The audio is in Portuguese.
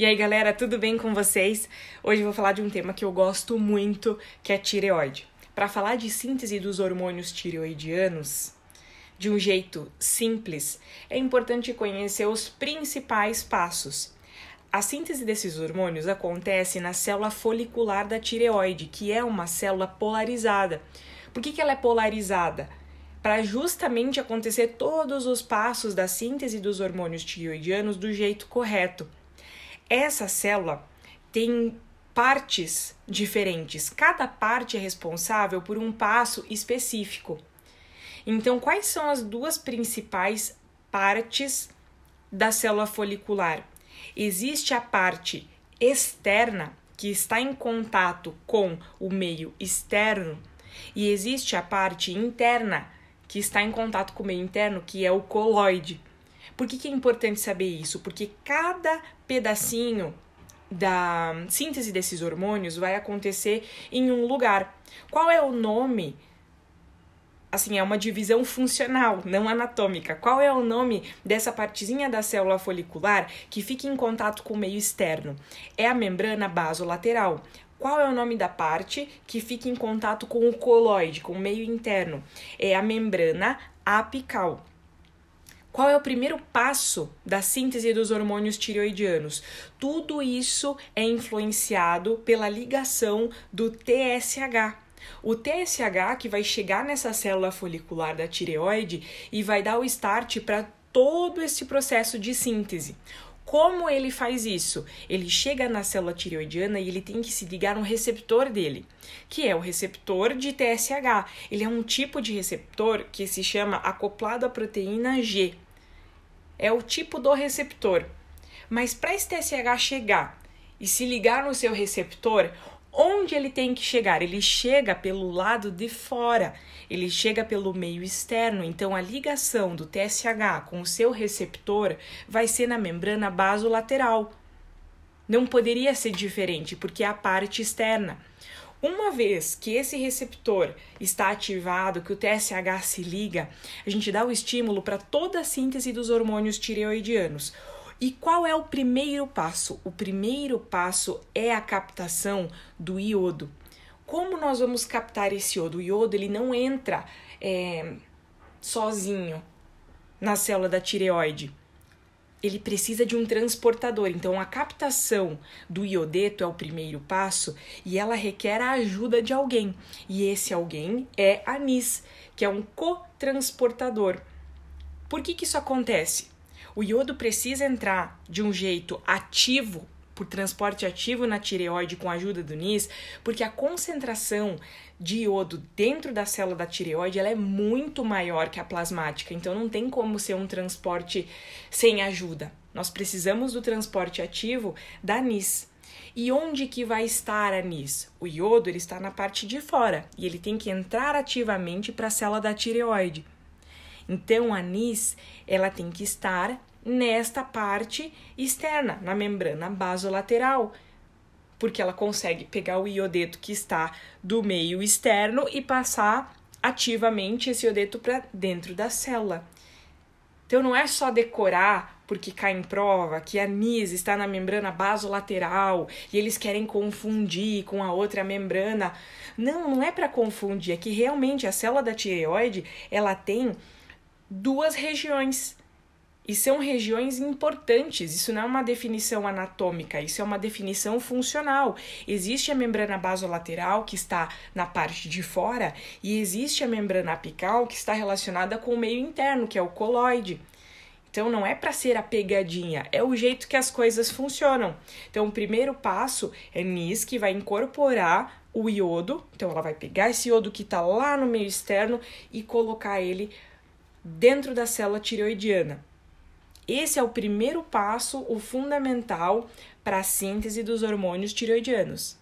E aí, galera, tudo bem com vocês? Hoje eu vou falar de um tema que eu gosto muito, que é tireoide. Para falar de síntese dos hormônios tireoidianos de um jeito simples, é importante conhecer os principais passos. A síntese desses hormônios acontece na célula folicular da tireoide, que é uma célula polarizada. Por que, que ela é polarizada? Para justamente acontecer todos os passos da síntese dos hormônios tireoidianos do jeito correto. Essa célula tem partes diferentes. Cada parte é responsável por um passo específico. Então, quais são as duas principais partes da célula folicular? Existe a parte externa, que está em contato com o meio externo, e existe a parte interna, que está em contato com o meio interno, que é o coloide. Por que, que é importante saber isso? Porque cada pedacinho da síntese desses hormônios vai acontecer em um lugar. Qual é o nome? Assim, é uma divisão funcional, não anatômica. Qual é o nome dessa partezinha da célula folicular que fica em contato com o meio externo? É a membrana basolateral. Qual é o nome da parte que fica em contato com o coloide, com o meio interno? É a membrana apical. Qual é o primeiro passo da síntese dos hormônios tireoidianos? Tudo isso é influenciado pela ligação do TSH. O TSH que vai chegar nessa célula folicular da tireoide e vai dar o start para todo esse processo de síntese. Como ele faz isso? Ele chega na célula tireoidiana e ele tem que se ligar no receptor dele, que é o receptor de TSH. Ele é um tipo de receptor que se chama acoplado à proteína G. É o tipo do receptor. Mas para esse TSH chegar e se ligar no seu receptor, onde ele tem que chegar? Ele chega pelo lado de fora, ele chega pelo meio externo. Então, a ligação do TSH com o seu receptor vai ser na membrana basolateral. Não poderia ser diferente, porque é a parte externa. Uma vez que esse receptor está ativado, que o TSH se liga, a gente dá o estímulo para toda a síntese dos hormônios tireoidianos. E qual é o primeiro passo? O primeiro passo é a captação do iodo. Como nós vamos captar esse iodo? O iodo ele não entra é, sozinho na célula da tireoide. Ele precisa de um transportador. Então, a captação do iodeto é o primeiro passo e ela requer a ajuda de alguém. E esse alguém é a NIS, que é um cotransportador. Por que, que isso acontece? O iodo precisa entrar de um jeito ativo, por transporte ativo na tireoide com a ajuda do NIS, porque a concentração de iodo dentro da célula da tireoide ela é muito maior que a plasmática, então não tem como ser um transporte sem ajuda. Nós precisamos do transporte ativo da NIS. E onde que vai estar a NIS? O iodo ele está na parte de fora e ele tem que entrar ativamente para a célula da tireoide. Então, a NIS ela tem que estar nesta parte externa, na membrana basolateral, porque ela consegue pegar o iodeto que está do meio externo e passar ativamente esse iodeto para dentro da célula. Então não é só decorar porque cai em prova que a NIS está na membrana basolateral e eles querem confundir com a outra membrana. Não, não é para confundir, é que realmente a célula da tireoide, ela tem duas regiões. E são regiões importantes, isso não é uma definição anatômica, isso é uma definição funcional. Existe a membrana basolateral, que está na parte de fora, e existe a membrana apical, que está relacionada com o meio interno, que é o coloide. Então não é para ser a pegadinha, é o jeito que as coisas funcionam. Então o primeiro passo é NIS que vai incorporar o iodo. Então ela vai pegar esse iodo que está lá no meio externo e colocar ele dentro da célula tireoidiana. Esse é o primeiro passo, o fundamental para a síntese dos hormônios tireoidianos.